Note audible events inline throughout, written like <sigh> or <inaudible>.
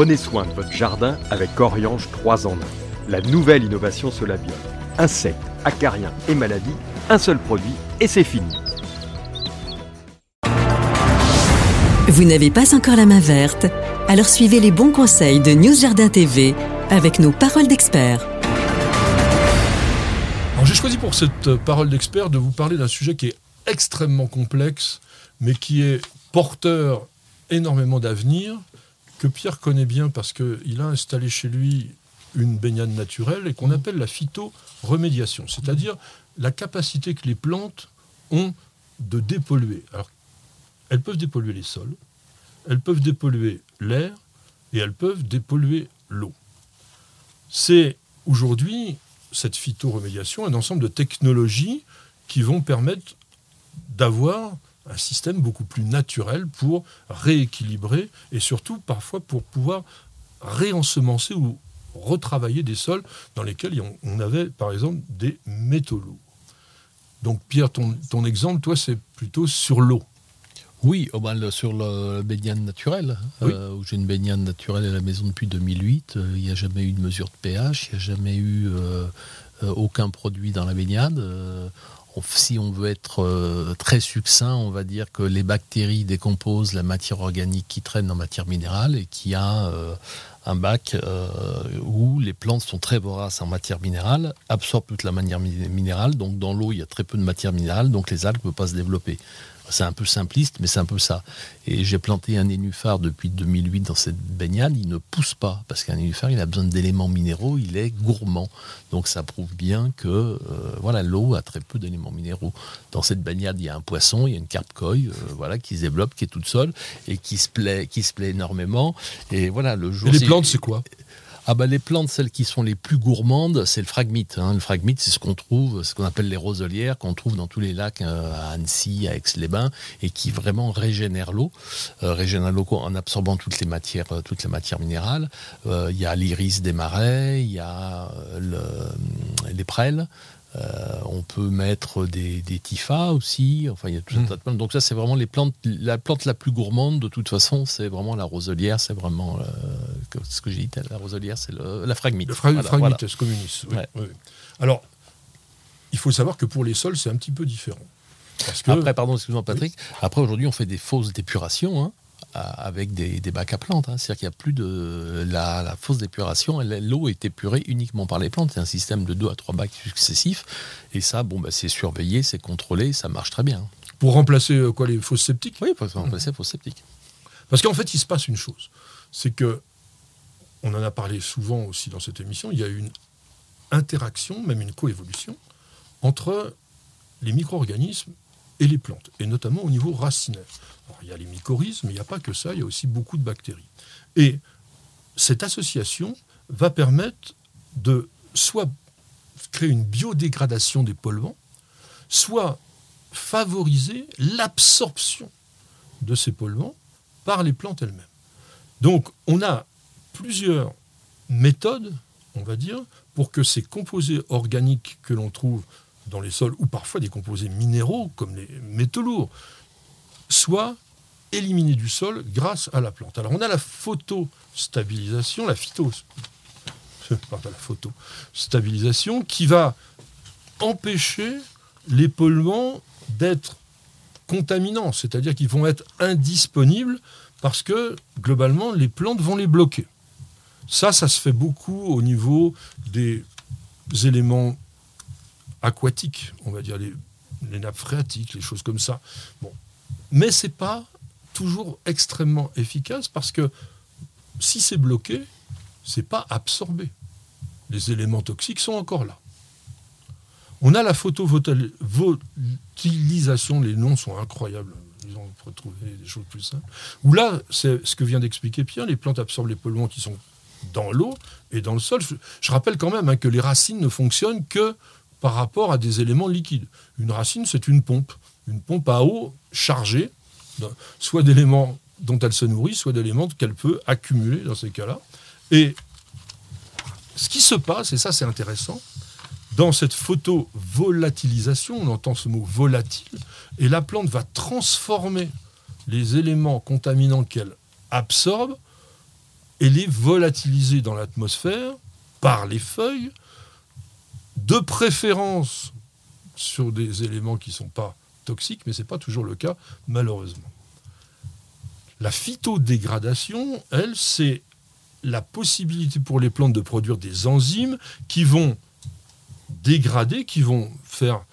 Prenez soin de votre jardin avec Oriange 3 en 1. La nouvelle innovation Solabiol. Insectes, acariens et maladies, un seul produit et c'est fini. Vous n'avez pas encore la main verte? Alors suivez les bons conseils de News Jardin TV avec nos paroles d'experts. j'ai choisi pour cette euh, parole d'expert de vous parler d'un sujet qui est extrêmement complexe, mais qui est porteur énormément d'avenir, que Pierre connaît bien parce qu'il a installé chez lui une baignade naturelle et qu'on mmh. appelle la phytoremédiation, c'est-à-dire la capacité que les plantes ont de dépolluer. Alors, elles peuvent dépolluer les sols, elles peuvent dépolluer l'air et elles peuvent dépolluer l'eau. C'est aujourd'hui, cette phytoremédiation, un ensemble de technologies qui vont permettre d'avoir un système beaucoup plus naturel pour rééquilibrer et surtout parfois pour pouvoir réensemencer ou retravailler des sols dans lesquels on avait par exemple des métaux lourds. Donc Pierre, ton, ton exemple, toi, c'est plutôt sur l'eau. Oui, oh ben, sur le baignade naturelle, euh, où j'ai une baignade naturelle à la maison depuis 2008. Euh, il n'y a jamais eu de mesure de pH, il n'y a jamais eu euh, aucun produit dans la baignade. Si on veut être très succinct, on va dire que les bactéries décomposent la matière organique qui traîne en matière minérale et qui a un bac où les plantes sont très voraces en matière minérale, absorbent toute la matière minérale, donc dans l'eau il y a très peu de matière minérale, donc les algues ne peuvent pas se développer. C'est un peu simpliste, mais c'est un peu ça. Et j'ai planté un nénuphar depuis 2008 dans cette baignade. Il ne pousse pas, parce qu'un nénuphar, il a besoin d'éléments minéraux, il est gourmand. Donc ça prouve bien que euh, voilà, l'eau a très peu d'éléments minéraux. Dans cette baignade, il y a un poisson, il y a une carpe coille, euh, voilà, qui se développe, qui est toute seule, et qui se plaît, qui se plaît énormément. Et voilà, le jour. Et les plantes, c'est quoi? Ah bah les plantes, celles qui sont les plus gourmandes, c'est le phragmite. Hein. Le phragmite, c'est ce qu'on trouve, ce qu'on appelle les roselières, qu'on trouve dans tous les lacs euh, à Annecy, à Aix-les-Bains, et qui vraiment régénèrent l'eau, euh, régénèrent l'eau en absorbant toutes les matières, euh, toutes les matières minérales. Il y a l'iris des marais, il y a les prêles. Euh, on peut mettre des, des tifas aussi. Enfin, il y a tout un mmh. tas de plantes. Donc ça, c'est vraiment les plantes. La plante la plus gourmande, de toute façon, c'est vraiment la roselière. C'est vraiment euh, ce que j'ai dit. La roselière, c'est la phragmite. Le phragmite, communis. Alors, il faut savoir que pour les sols, c'est un petit peu différent. Après, pardon, excuse-moi Patrick. Après, aujourd'hui, on fait des fausses dépurations. Hein avec des, bacs à plantes. Hein. C'est-à-dire qu'il n'y a plus de la, fausse d'épuration. L'eau est épurée uniquement par les plantes. C'est un système de deux à trois bacs successifs. Et ça, bon, bah, c'est surveillé, c'est contrôlé, ça marche très bien. Pour remplacer euh, quoi les fausses sceptiques? Oui, pour remplacer les fausses sceptiques. Parce qu'en fait, il se passe une chose. C'est que, on en a parlé souvent aussi dans cette émission, il y a une interaction, même une coévolution, entre les micro-organismes et les plantes, et notamment au niveau racinaire. il y a les mycorhizes, mais il n'y a pas que ça, il y a aussi beaucoup de bactéries. Et cette association va permettre de soit créer une biodégradation des polluants, soit favoriser l'absorption de ces polluants par les plantes elles-mêmes. Donc on a plusieurs méthodes, on va dire, pour que ces composés organiques que l'on trouve dans les sols, ou parfois des composés minéraux, comme les métaux lourds, soient éliminés du sol grâce à la plante. Alors on a la photostabilisation, la phyto, pardon, la photostabilisation qui va empêcher les polluants d'être contaminants, c'est-à-dire qu'ils vont être indisponibles parce que globalement les plantes vont les bloquer. Ça, ça se fait beaucoup au niveau des éléments aquatiques, on va dire les, nappes phréatiques, les choses comme ça. Bon. Mais c'est pas toujours extrêmement efficace parce que si c'est bloqué, c'est pas absorbé. Les éléments toxiques sont encore là. On a la photovoltilisation, les noms sont incroyables. Ils ont retrouvé des choses plus simples. Où là, c'est ce que vient d'expliquer Pierre, les plantes absorbent les polluants qui sont dans l'eau et dans le sol. Je, rappelle quand même hein, que les racines ne fonctionnent que par rapport à des éléments liquides. Une racine, c'est une pompe, une pompe à eau chargée, soit d'éléments dont elle se nourrit, soit d'éléments qu'elle peut accumuler dans ces cas-là. Et ce qui se passe, et ça c'est intéressant, dans cette photovolatilisation, on entend ce mot volatile, et la plante va transformer les éléments contaminants qu'elle absorbe et les volatiliser dans l'atmosphère par les feuilles, de préférence sur des éléments qui ne sont pas toxiques, mais ce n'est pas toujours le cas, malheureusement. La phytodégradation, elle, c'est la possibilité pour les plantes de produire des enzymes qui vont dégrader, qui vont faire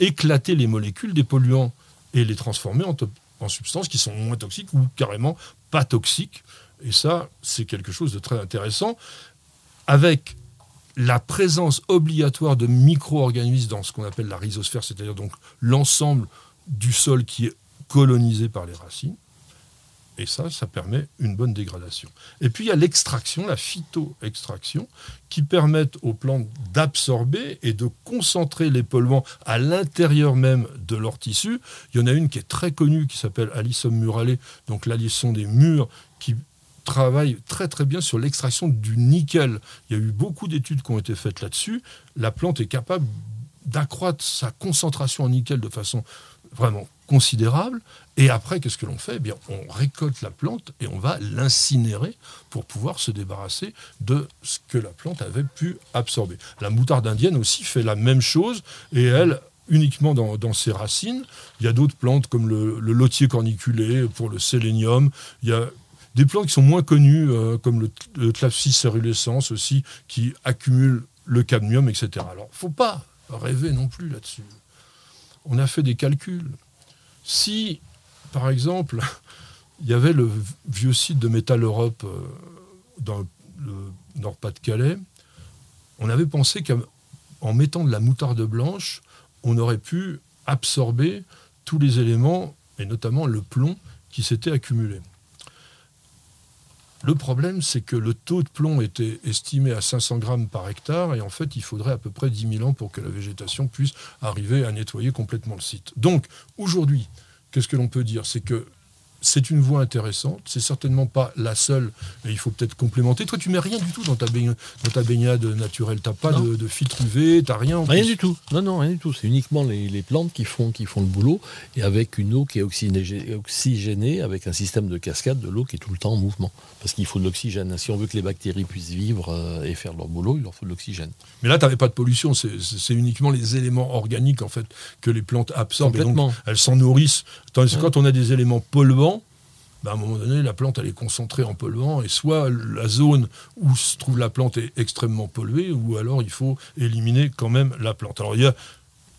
éclater les molécules des polluants et les transformer en, en substances qui sont moins toxiques ou carrément pas toxiques. Et ça, c'est quelque chose de très intéressant. Avec la présence obligatoire de micro-organismes dans ce qu'on appelle la rhizosphère, c'est-à-dire donc l'ensemble du sol qui est colonisé par les racines. Et ça, ça permet une bonne dégradation. Et puis il y a l'extraction, la phytoextraction, qui permettent aux plantes d'absorber et de concentrer les polluants à l'intérieur même de leur tissu. Il y en a une qui est très connue, qui s'appelle Alisson murale, donc l'alisson des murs, qui travaille très très bien sur l'extraction du nickel. Il y a eu beaucoup d'études qui ont été faites là-dessus. La plante est capable d'accroître sa concentration en nickel de façon vraiment considérable. Et après, qu'est-ce que l'on fait? Eh bien, On récolte la plante et on va l'incinérer pour pouvoir se débarrasser de ce que la plante avait pu absorber. La moutarde indienne aussi fait la même chose et elle uniquement dans, ses racines. Il y a d'autres plantes comme le, le, lotier corniculé pour le sélénium. Il y a des plantes qui sont moins connues euh, comme le, le cerulescens aussi qui accumulent le cadmium, etc. Alors, il ne faut pas rêver non plus là-dessus. On a fait des calculs. Si, par exemple, <laughs> il y avait le vieux site de Métal Europe euh, dans le Nord-Pas-de-Calais, on avait pensé qu'en mettant de la moutarde blanche, on aurait pu absorber tous les éléments, et notamment le plomb qui s'était accumulé. Le problème, c'est que le taux de plomb était estimé à 500 grammes par hectare, et en fait, il faudrait à peu près 10 000 ans pour que la végétation puisse arriver à nettoyer complètement le site. Donc, aujourd'hui, qu'est-ce que l'on peut dire? C'est que c'est une voie intéressante. C'est certainement pas la seule, mais il faut peut-être complémenter. Toi, tu mets rien du tout dans ta, baignade, dans ta baignade naturelle. T'as pas de, de, filtre UV, t'as rien. Rien du tout. Non, non, rien du tout. C'est uniquement les, plantes qui font, qui font le boulot et avec une eau qui est oxygénée, avec un système de cascade de l'eau qui est tout le temps en mouvement. Parce qu'il faut de l'oxygène. Si on veut que les bactéries puissent vivre euh, et faire leur boulot, il leur faut de l'oxygène. Mais là, tu n'avais pas de pollution. C'est uniquement les éléments organiques en fait que les plantes absorbent. elles s'en nourrissent. Tandis que quand on a des éléments polluants, bah, à un moment donné, la plante elle est concentrée en polluant, et soit la zone où se trouve la plante est extrêmement polluée, ou alors il faut éliminer quand même la plante. Alors il y a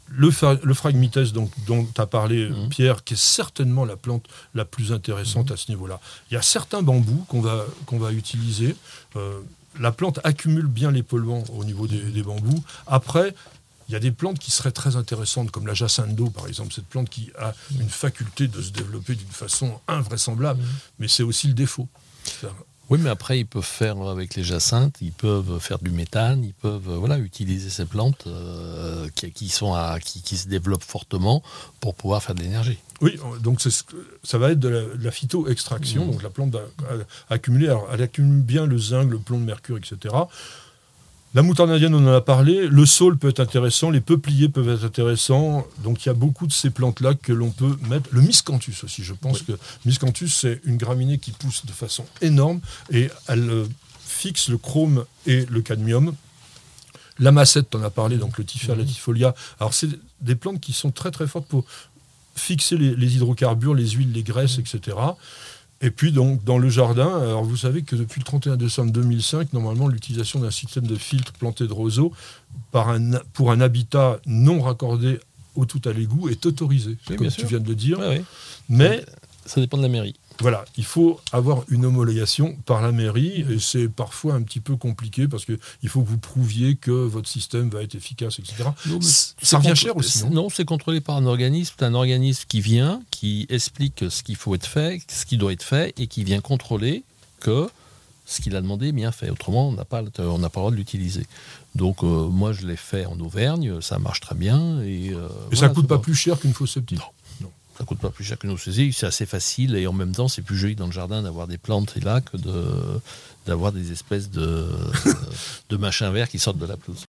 le, le phragmites donc, dont tu as parlé, mmh. Pierre, qui est certainement la plante la plus intéressante mmh. à ce niveau-là. Il y a certains bambous qu'on va, qu'on va utiliser. Euh, la plante accumule bien les polluants au niveau des, des bambous. Après, il y a des plantes qui seraient très intéressantes, comme la jacinthe d'eau, par exemple. Cette plante qui a une faculté de se développer d'une façon invraisemblable, mmh. mais c'est aussi le défaut. Oui, mais après, ils peuvent faire avec les jacinthes, ils peuvent faire du méthane, ils peuvent voilà, utiliser ces plantes euh, qui, sont à, qui, se développent fortement pour pouvoir faire de l'énergie. Oui, donc ça va être de la, phyto-extraction. Mmh. Donc la plante va accumuler, alors elle accumule bien le zinc, le plomb, le mercure, etc. La moutarde indienne, on en a parlé. Le saule peut être intéressant, les peupliers peuvent être intéressants. Donc il y a beaucoup de ces plantes-là que l'on peut mettre. Le miscanthus aussi, je pense que miscanthus, c'est une graminée qui pousse de façon énorme et elle euh, fixe le chrome et le cadmium. La massette, tu en as parlé, donc le tiffer, la tifolia. Alors c'est des plantes qui sont très très fortes pour fixer les, les hydrocarbures, les huiles, les graisses, etc. Et puis donc dans le jardin, alors vous savez que depuis le 31 décembre 2005, normalement l'utilisation d'un système de filtre planté de roseaux par un, pour un habitat non raccordé au tout à l'égout est autorisé, comme tu viens de le dire. Mais ça dépend de la mairie. Voilà, il faut avoir une homologation par la mairie et c'est parfois un petit peu compliqué parce qu'il faut que vous prouviez que votre système va être efficace, etc. ça revient cher aussi. Non, c'est contrôlé par un organisme, un organisme qui vient, qui explique ce qu'il faut être fait, ce qui doit être fait et qui vient contrôler que ce qu'il a demandé est bien fait. Autrement, on n'a pas, on n'a pas le droit de l'utiliser. Donc euh, moi, je l'ai fait en Auvergne, ça marche très bien. Et, euh, ça ne coûte pas plus cher qu'une fausse septique ça coûte pas plus cher que nos saisies, c'est assez facile et en même temps c'est plus joli dans le jardin d'avoir des plantes et là que d'avoir des espèces de, <laughs> de machins verts qui sortent de la pelouse.